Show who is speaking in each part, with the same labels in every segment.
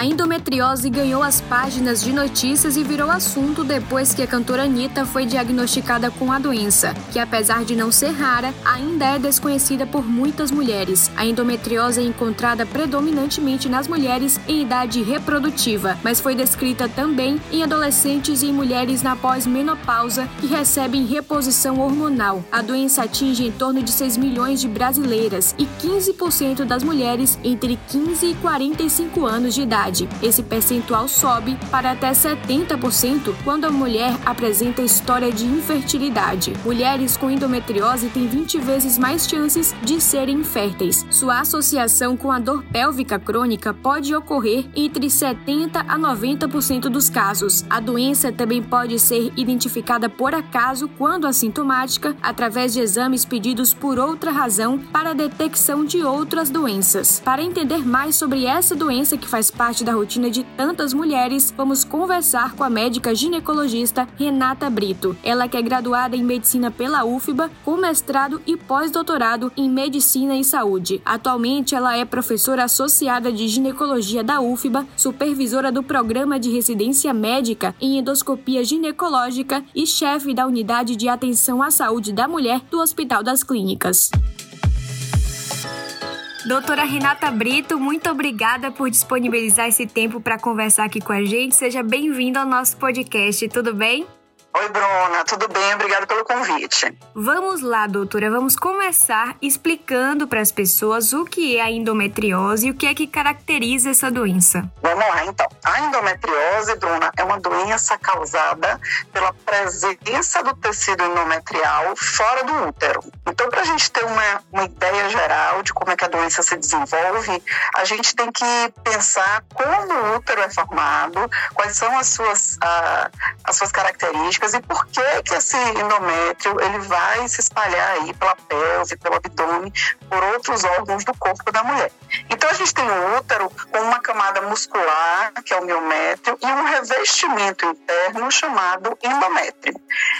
Speaker 1: A endometriose ganhou as páginas de notícias e virou assunto depois que a cantora Anitta foi diagnosticada com a doença, que apesar de não ser rara, ainda é desconhecida por muitas mulheres. A endometriose é encontrada predominantemente nas mulheres em idade reprodutiva, mas foi descrita também em adolescentes e em mulheres na pós-menopausa que recebem reposição hormonal. A doença atinge em torno de 6 milhões de brasileiras e 15% das mulheres entre 15 e 45 anos de idade idade. Esse percentual sobe para até 70% quando a mulher apresenta história de infertilidade. Mulheres com endometriose têm 20 vezes mais chances de serem inférteis. Sua associação com a dor pélvica crônica pode ocorrer entre 70 a 90% dos casos. A doença também pode ser identificada por acaso quando assintomática, através de exames pedidos por outra razão para detecção de outras doenças. Para entender mais sobre essa doença que faz parte parte da rotina de tantas mulheres, vamos conversar com a médica ginecologista Renata Brito. Ela que é graduada em medicina pela UFBA, com mestrado e pós-doutorado em medicina e saúde. Atualmente, ela é professora associada de ginecologia da UFBA, supervisora do programa de residência médica em endoscopia ginecológica e chefe da unidade de atenção à saúde da mulher do Hospital das Clínicas. Doutora Renata Brito, muito obrigada por disponibilizar esse tempo para conversar aqui com a gente. Seja bem-vinda ao nosso podcast, tudo bem?
Speaker 2: Oi, Bruna, tudo bem? Obrigada pelo convite.
Speaker 1: Vamos lá, doutora, vamos começar explicando para as pessoas o que é a endometriose e o que é que caracteriza essa doença.
Speaker 2: Vamos lá, então. A endometriose, Bruna, é uma doença causada pela presença do tecido endometrial fora do útero. Então, para a gente ter uma, uma ideia geral de como é que a doença se desenvolve, a gente tem que pensar como o útero é formado, quais são as suas, uh, as suas características características e por que que esse endométrio ele vai se espalhar aí pela pelve, pelo abdômen, por outros órgãos do corpo da mulher. Então a gente tem o útero com uma camada muscular, que é o miométrio, e um revestimento interno chamado endométrio.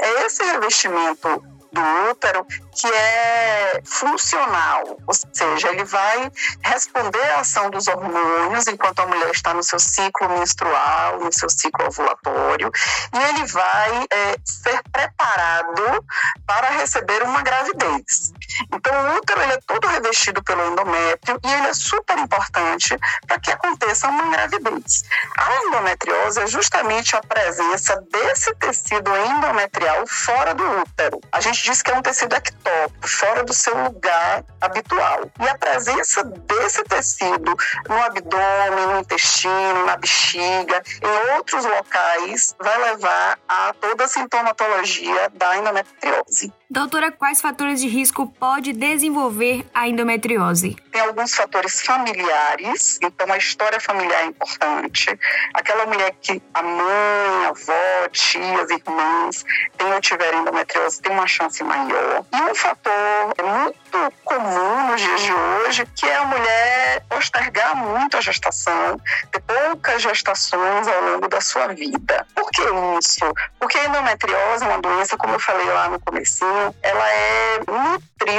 Speaker 2: É esse revestimento do útero que é funcional, ou seja, ele vai responder à ação dos hormônios enquanto a mulher está no seu ciclo menstrual, no seu ciclo ovulatório, e ele vai é, ser preparado para receber uma gravidez. Então, o útero ele é todo revestido pelo endométrio e ele é super importante para que aconteça uma gravidez. A endometriose é justamente a presença desse tecido endometrial fora do útero. A gente diz que é um tecido ectópico, fora do seu lugar habitual. E a presença desse tecido no abdômen, no intestino, na bexiga, em outros locais, vai levar a toda a sintomatologia da endometriose.
Speaker 1: Doutora, quais fatores de risco pode desenvolver a endometriose?
Speaker 2: Tem alguns fatores familiares, então a história familiar é importante. Aquela mulher que a mãe, a avó, tias, irmãs tem ou tiver endometriose tem uma chance maior. E um fator muito comum nos dias de hoje, que é a mulher postergar muito a gestação, ter poucas gestações ao longo da sua vida. Por que isso? Porque a endometriose é uma doença, como eu falei lá no comecinho, ela é nutrida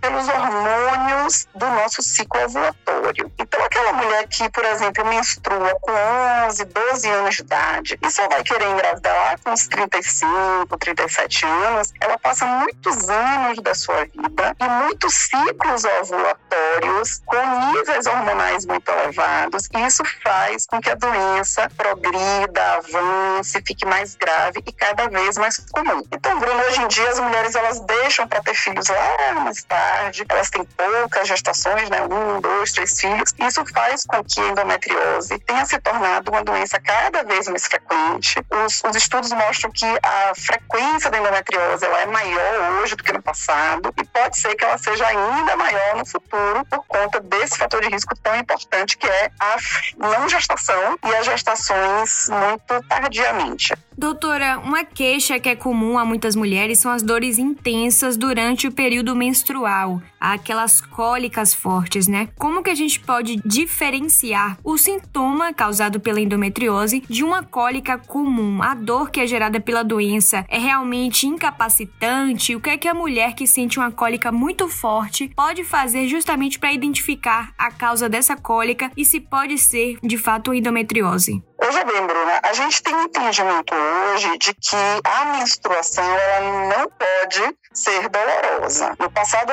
Speaker 2: pelos hormônios do nosso ciclo ovulatório. Então, aquela mulher que, por exemplo, menstrua com 11, 12 anos de idade e só vai querer engravidar lá com uns 35, 37 anos, ela passa muitos anos da sua vida e muitos ciclos ovulatórios com níveis hormonais muito elevados, e isso faz com que a doença progrida, avance, fique mais grave e cada vez mais comum. Então, Bruno, hoje em dia as mulheres elas deixam para ter filhos lá mais tarde, elas têm poucas gestações, né? Um, dois, três filhos. Isso faz com que a endometriose tenha se tornado uma doença cada vez mais frequente. Os, os estudos mostram que a frequência da endometriose ela é maior hoje do que no passado e pode ser que ela seja ainda maior no futuro por conta desse fator de risco tão importante que é a não gestação e as gestações muito tardiamente.
Speaker 1: Doutora, uma queixa que é comum a muitas mulheres são as dores intensas durante o período menstrual, aquelas cólicas fortes, né? Como que a gente pode diferenciar o sintoma causado pela endometriose de uma cólica comum? A dor que é gerada pela doença é realmente incapacitante? O que é que a mulher que sente uma cólica muito forte pode fazer justamente para identificar a causa dessa cólica e se pode ser de fato endometriose?
Speaker 2: Veja bem, Bruna, a gente tem um entendimento hoje de que a menstruação ela não pode ser dolorosa. No passado,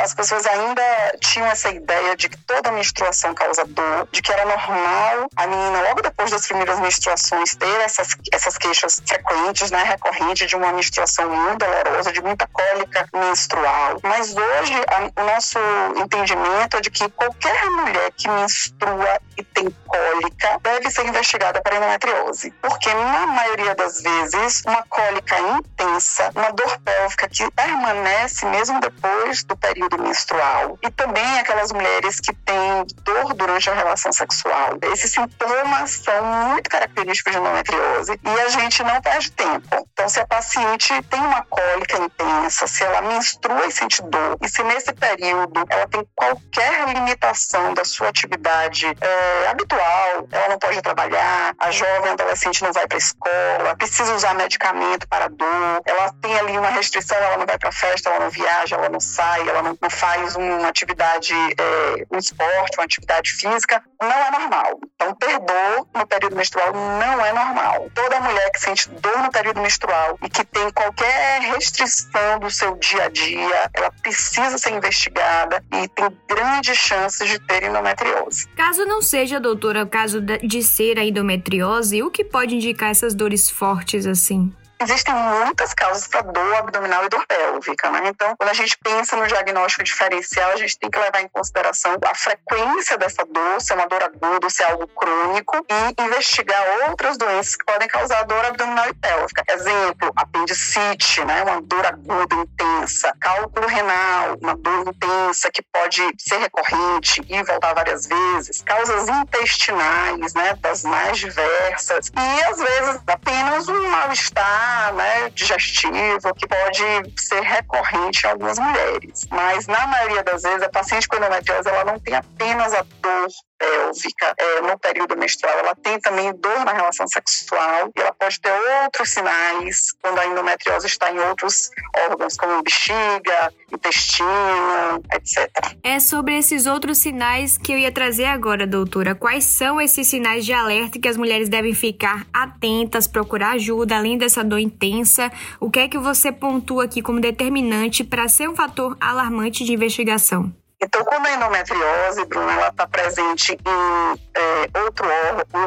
Speaker 2: as pessoas ainda tinham essa ideia de que toda menstruação causa dor, de que era normal a menina, logo depois das primeiras menstruações, ter essas, essas queixas frequentes, né, recorrentes de uma menstruação muito dolorosa, de muita cólica menstrual. Mas hoje, a, o nosso entendimento é de que qualquer mulher que menstrua e tem cólica deve ser investigada para endometriose. Porque, na maioria das vezes, uma cólica intensa, uma dor pélvica que permanece mesmo depois do período menstrual. E também aquelas mulheres que têm dor durante a relação sexual. Esses sintomas são muito característicos de endometriose e a gente não perde tempo. Então, se a paciente tem uma cólica intensa, se ela menstrua e sente dor, e se nesse período ela tem qualquer limitação da sua atividade é, habitual, ela não pode trabalhar, a jovem adolescente não vai para a escola, precisa usar medicamento para dor, ela tem ali uma restrição, ela não vai para festa, ela não viaja, ela não sai, ela não, não faz uma atividade, é, um esporte, uma atividade física, não é normal. Então, ter dor no período menstrual não é normal. Toda mulher que sente dor no período menstrual e que tem qualquer restrição do seu dia a dia, ela precisa ser investigada e tem grandes chances de ter endometriose.
Speaker 1: Caso não seja, doutora, o caso de ser a endometriose, o que pode indicar essas dores fortes assim?
Speaker 2: Existem muitas causas para dor abdominal e dor pélvica, né? Então, quando a gente pensa no diagnóstico diferencial, a gente tem que levar em consideração a frequência dessa dor, se é uma dor aguda, se é algo crônico, e investigar outras doenças que podem causar dor abdominal e pélvica. Exemplo, apendicite, né? Uma dor aguda intensa, cálculo renal, uma dor intensa que pode ser recorrente e voltar várias vezes, causas intestinais, né? Das mais diversas, e às vezes apenas um mal-estar né, digestivo, que pode ser recorrente em algumas mulheres. Mas, na maioria das vezes, a paciente com endometriose ela não tem apenas a dor pélvica é, no período menstrual, ela tem também dor na relação sexual e ela pode ter outros sinais quando a endometriose está em outros órgãos, como bexiga, intestino, etc.
Speaker 1: É sobre esses outros sinais que eu ia trazer agora, doutora. Quais são esses sinais de alerta que as mulheres devem ficar atentas, procurar ajuda, além dessa dor intensa? O que é que você pontua aqui como determinante para ser um fator alarmante de investigação?
Speaker 2: Então, quando a endometriose, Bruna, ela está presente em é, outro,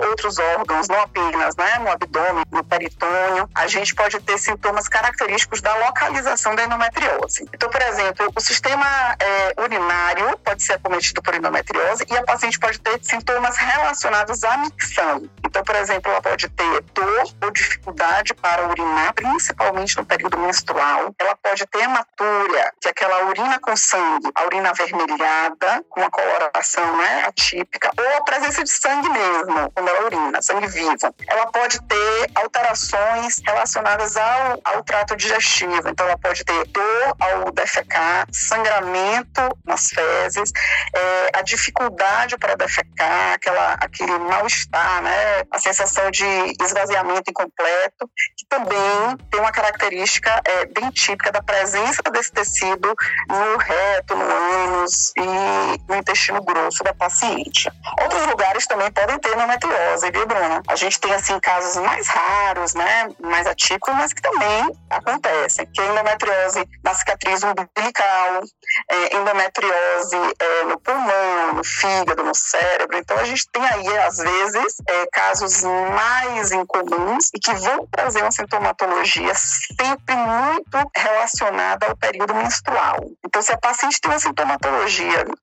Speaker 2: outros órgãos, não apenas né, no abdômen, no peritônio, a gente pode ter sintomas característicos da localização da endometriose. Então, por exemplo, o sistema é, urinário pode ser acometido por endometriose e a paciente pode ter sintomas relacionados à micção. Então, por exemplo, ela pode ter dor ou dificuldade para urinar, principalmente no período menstrual. Ela pode ter hematúria, que é aquela urina com sangue, a urina vermelha com uma coloração né, atípica, ou a presença de sangue mesmo, quando ela urina, sangue vivo. Ela pode ter alterações relacionadas ao, ao trato digestivo, então ela pode ter dor ao defecar, sangramento nas fezes, é, a dificuldade para defecar, aquela, aquele mal-estar, né, a sensação de esvaziamento incompleto, que também tem uma característica é, bem típica da presença desse tecido no reto, no ânus, e no intestino grosso da paciente. Outros lugares também podem ter endometriose, viu, Bruna? A gente tem, assim, casos mais raros, né, mais atípicos, mas que também acontecem, que é endometriose na cicatriz umbilical, é, endometriose é, no pulmão, no fígado, no cérebro. Então, a gente tem aí, às vezes, é, casos mais incomuns e que vão trazer uma sintomatologia sempre muito relacionada ao período menstrual. Então, se a paciente tem uma sintomatologia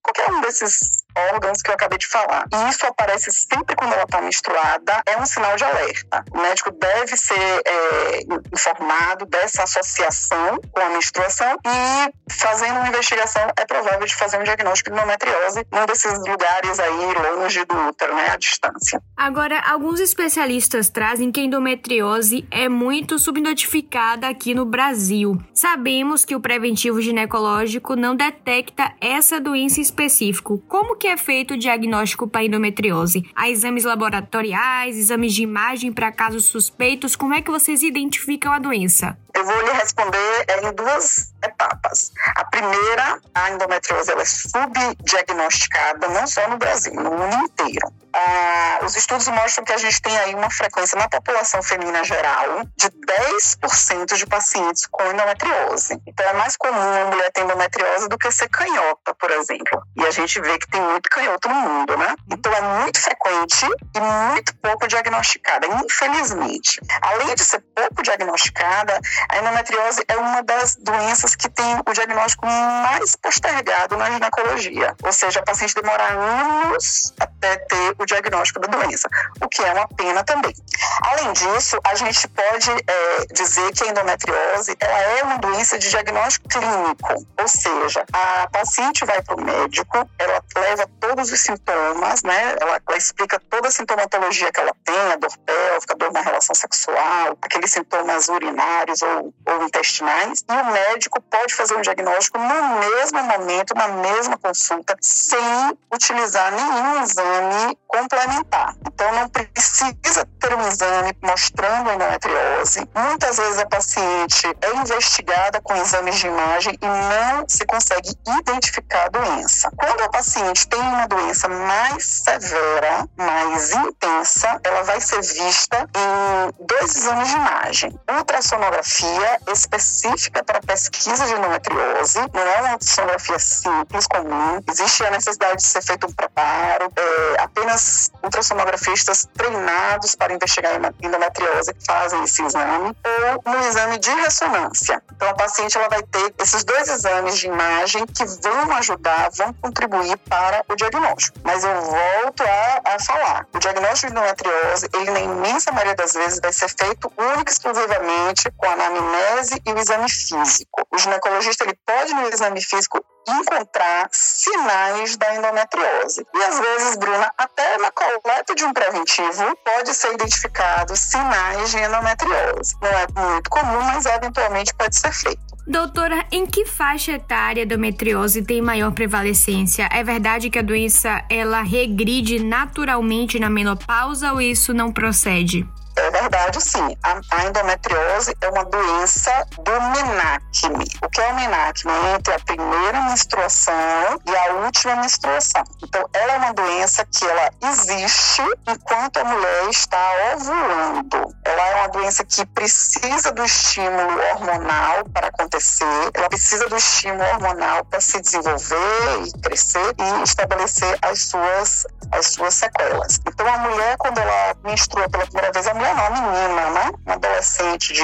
Speaker 2: qualquer um desses órgãos que eu acabei de falar. E isso aparece sempre quando ela está menstruada, é um sinal de alerta. O médico deve ser é, informado dessa associação com a menstruação e, fazendo uma investigação, é provável de fazer um diagnóstico de endometriose num desses lugares aí longe do útero, né, à distância.
Speaker 1: Agora, alguns especialistas trazem que a endometriose é muito subnotificada aqui no Brasil. Sabemos que o preventivo ginecológico não detecta essa doença em específico. Como que é feito o diagnóstico para endometriose? Há exames laboratoriais, exames de imagem para casos suspeitos? Como é que vocês identificam a doença?
Speaker 2: Eu vou lhe responder em duas etapas. A primeira, a endometriose ela é subdiagnosticada não só no Brasil, no mundo inteiro. Ah, os estudos mostram que a gente tem aí uma frequência na população feminina geral de 10% de pacientes com endometriose. Então é mais comum uma mulher ter endometriose do que ser canhota, por exemplo. E a gente vê que tem muito canhoto no mundo, né? Então é muito frequente e muito pouco diagnosticada, infelizmente. Além de ser pouco diagnosticada, a endometriose é uma das doenças que tem o diagnóstico mais postergado na ginecologia. Ou seja, a paciente demora anos até ter diagnóstico da doença, o que é uma pena também. Além disso, a gente pode é, dizer que a endometriose ela é uma doença de diagnóstico clínico, ou seja, a paciente vai para o médico, ela leva todos os sintomas, né? Ela, ela explica toda a sintomatologia que ela tem, a dor pélvica, dor na relação sexual, aqueles sintomas urinários ou, ou intestinais, e o médico pode fazer um diagnóstico no mesmo momento, na mesma consulta, sem utilizar nenhum exame complementar. Então, não precisa ter um exame mostrando endometriose. Muitas vezes a paciente é investigada com exames de imagem e não se consegue identificar a doença. Quando a paciente tem uma doença mais severa, mais intensa, ela vai ser vista em dois exames de imagem. Ultrassonografia específica para pesquisa de endometriose, não é uma ultrassonografia simples, comum. Existe a necessidade de ser feito um preparo, é, apenas ultrassonografistas treinados para investigar endometriose fazem esse exame, ou no exame de ressonância. Então, a paciente ela vai ter esses dois exames de imagem que vão ajudar, vão contribuir para o diagnóstico. Mas eu volto a, a falar, o diagnóstico de endometriose, ele na imensa maioria das vezes vai ser feito única e exclusivamente com a anamnese e o exame físico. O ginecologista ele pode no exame físico encontrar sinais da endometriose. E às vezes, Bruna, até na coleta de um preventivo pode ser identificado sinais de endometriose. Não é muito comum, mas eventualmente pode ser feito.
Speaker 1: Doutora, em que faixa etária a endometriose tem maior prevalecência? É verdade que a doença ela regride naturalmente na menopausa ou isso não procede?
Speaker 2: É verdade, sim. A, a, endometriose é uma doença do menacme. O que é o menacme? É entre a primeira menstruação e a última menstruação. Então, ela é uma doença que ela existe enquanto a mulher está ovulando. Ela é uma doença que precisa do estímulo hormonal para acontecer. Ela precisa do estímulo hormonal para se desenvolver e crescer e estabelecer as suas, as suas sequelas. Então, a mulher, quando ela menstrua pela primeira vez, a mulher não, menina, né? Uma adolescente de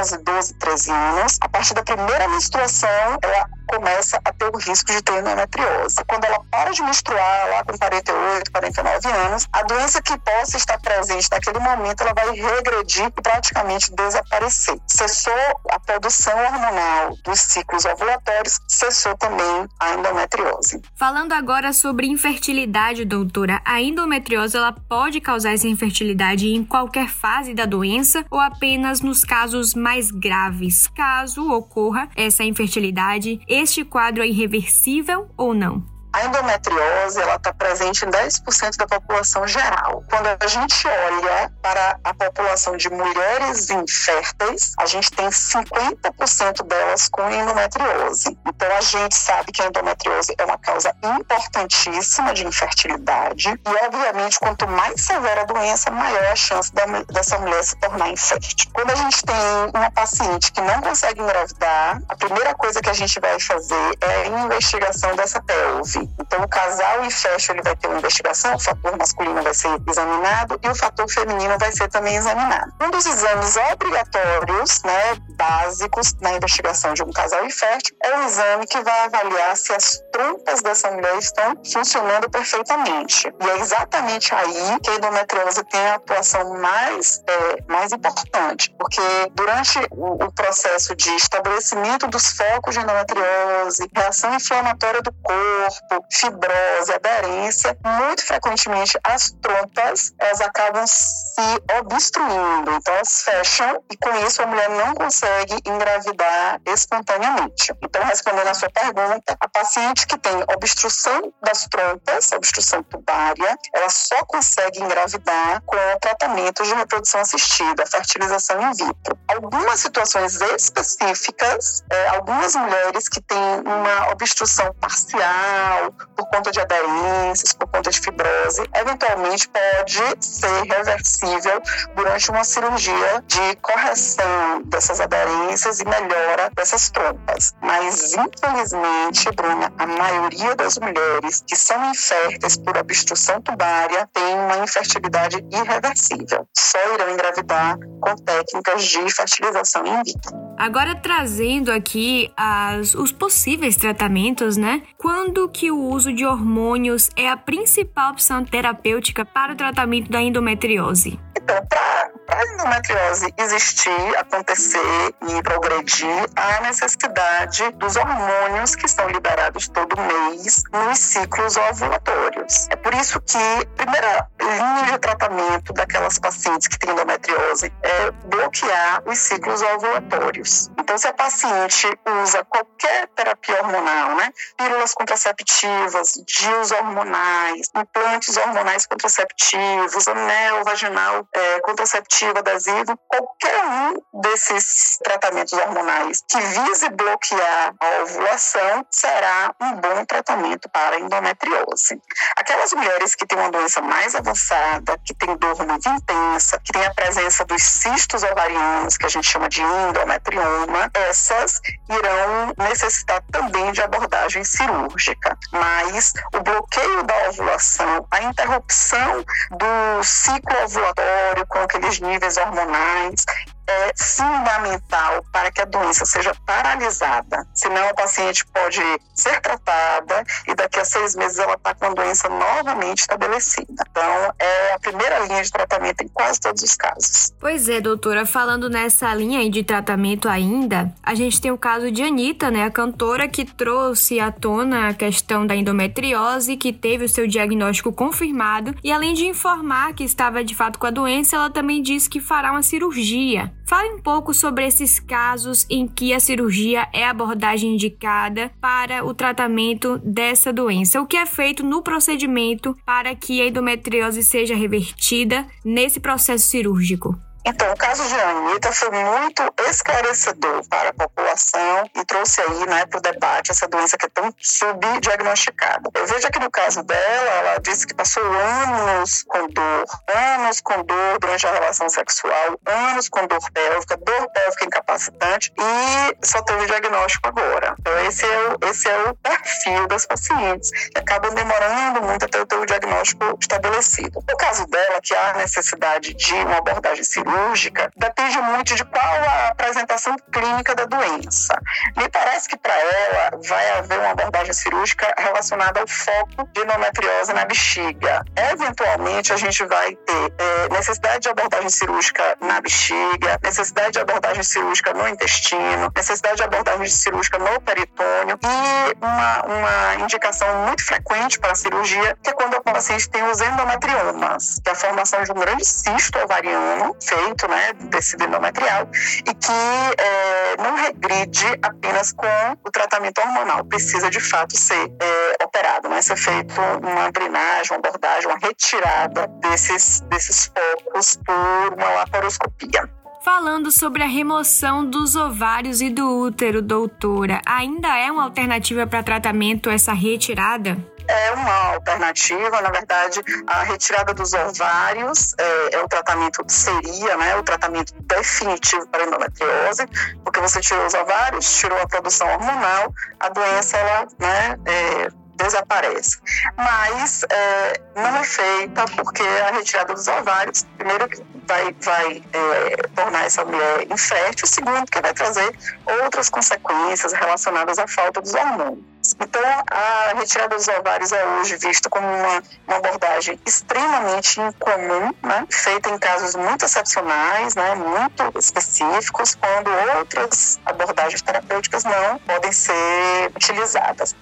Speaker 2: 11, 12, 13 anos, a partir da primeira menstruação, ela começa a ter o risco de ter endometriose. Quando ela para de menstruar, lá com 48, 49 anos, a doença que possa estar presente naquele momento, ela vai regredir e praticamente desaparecer. Cessou a produção hormonal dos ciclos ovulatórios, cessou também a endometriose.
Speaker 1: Falando agora sobre infertilidade, doutora, a endometriose ela pode causar essa infertilidade em qualquer fase da doença ou apenas nos casos mais graves? Caso ocorra essa infertilidade, este quadro é irreversível ou não?
Speaker 2: A endometriose ela está presente em 10% da população geral. Quando a gente olha para a população de mulheres inférteis, a gente tem 50% delas com endometriose. Então a gente sabe que a endometriose é uma causa importantíssima de infertilidade e, obviamente, quanto mais severa a doença, maior a chance da, dessa mulher se tornar infértil. Quando a gente tem uma paciente que não consegue engravidar, a primeira coisa que a gente vai fazer é a investigação dessa pelve Então, o casal e fecho ele vai ter uma investigação, o fator masculino vai ser examinado e o fator feminino vai ser também examinado. Um dos exames obrigatórios, né, básicos na investigação de um casal infértil é o exame que vai avaliar se as trompas dessa mulher estão funcionando perfeitamente. E é exatamente aí que a endometriose tem a atuação mais, é, mais importante, porque durante o, o processo de estabelecimento dos focos de endometriose, reação inflamatória do corpo, fibrose, aderência, muito frequentemente as trompas elas acabam se obstruindo, então elas fecham e com isso a mulher não consegue engravidar espontaneamente. Então, respondendo à sua pergunta, a paciente que tem obstrução das trompas, obstrução tubária, ela só consegue engravidar com o tratamento de reprodução assistida, fertilização in vitro. Algumas situações específicas, é, algumas mulheres que têm uma obstrução parcial por conta de aderências, por conta de fibrose, eventualmente pode ser reversível durante uma cirurgia de correção dessas aderências e melhora dessas trompas. Mas, infelizmente, Bruna, a maioria das mulheres que são inférteis por obstrução tubária tem uma infertilidade irreversível. Só irão engravidar com técnicas de fertilização in vitro.
Speaker 1: Agora trazendo aqui as, os possíveis tratamentos, né? Quando que o uso de hormônios é a principal opção terapêutica para o tratamento da endometriose?
Speaker 2: Então, para a endometriose existir, acontecer e progredir, há necessidade dos hormônios que são liberados todo mês nos ciclos ovulatórios. É por isso que a primeira linha de tratamento daquelas pacientes que têm endometriose é bloquear os ciclos ovulatórios. Então, se a paciente usa qualquer terapia hormonal, né, pílulas contraceptivas, DIUs hormonais, implantes hormonais contraceptivos, anel vaginal é, contraceptivo adesivo, qualquer um desses tratamentos hormonais que vise bloquear a ovulação será um bom tratamento para a endometriose. Aquelas mulheres que têm uma doença mais avançada, que têm dor muito intensa, que têm a presença dos cistos ovarianos, que a gente chama de endometrioma, essas irão necessitar também de abordagem cirúrgica. Mas o bloqueio da ovulação, a interrupção do ciclo ovulatório com aqueles níveis hormonais é fundamental para que a doença seja paralisada. Senão, a paciente pode ser tratada e daqui a seis meses ela está com a doença novamente estabelecida. Então, é a primeira linha de tratamento em quase todos os casos.
Speaker 1: Pois é, doutora. Falando nessa linha de tratamento ainda, a gente tem o caso de Anitta, né, a cantora que trouxe à tona a questão da endometriose, que teve o seu diagnóstico confirmado e além de informar que estava de fato com a doença, ela também disse que fará uma cirurgia. Fale um pouco sobre esses casos em que a cirurgia é a abordagem indicada para o tratamento dessa doença. O que é feito no procedimento para que a endometriose seja revertida nesse processo cirúrgico?
Speaker 2: Então, o caso de Anitta foi muito esclarecedor para a população e trouxe aí né, para o debate essa doença que é tão subdiagnosticada. Eu vejo aqui no caso dela, ela disse que passou anos com dor, anos com dor durante a relação sexual, anos com dor pélvica, dor pélvica incapacitante e só teve o diagnóstico agora. Então, esse é o, esse é o perfil das pacientes, que acabam demorando muito até ter o diagnóstico estabelecido. No caso dela, que há necessidade de uma abordagem cirúrgica, cirúrgica depende muito de qual a apresentação clínica da doença. Me parece que para ela vai haver uma abordagem cirúrgica relacionada ao foco de endometriose na bexiga. Eventualmente, a gente vai ter é, necessidade de abordagem cirúrgica na bexiga, necessidade de abordagem cirúrgica no intestino, necessidade de abordagem cirúrgica no peritônio e uma, uma indicação muito frequente para a cirurgia, que é quando a paciente tem os endometriomas, que é a formação de um grande cisto ovariano feito tratamento né, tecido endometrial e que é, não regride apenas com o tratamento hormonal, precisa de fato ser é, operado, né, ser feito uma drenagem, uma abordagem, uma retirada desses, desses focos por uma laparoscopia.
Speaker 1: Falando sobre a remoção dos ovários e do útero, doutora, ainda é uma alternativa para tratamento essa retirada?
Speaker 2: É uma alternativa, na verdade, a retirada dos ovários é, é o tratamento seria, né, o tratamento definitivo para a endometriose, porque você tirou os ovários, tirou a produção hormonal, a doença ela, né, é, desaparece. Mas é, não é feita porque a retirada dos ovários, primeiro vai, vai é, tornar essa mulher infértil, segundo que vai trazer outras consequências relacionadas à falta dos hormônios. Então, a retirada dos ovários é hoje vista como uma, uma abordagem extremamente incomum, né? feita em casos muito excepcionais, né? muito específicos, quando outras abordagens terapêuticas não podem ser utilizadas.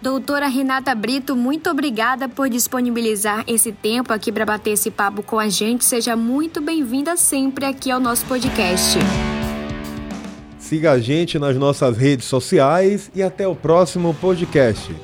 Speaker 1: Doutora Renata Brito, muito obrigada por disponibilizar esse tempo aqui para bater esse papo com a gente. Seja muito bem-vinda sempre aqui ao nosso podcast.
Speaker 3: Siga a gente nas nossas redes sociais e até o próximo podcast.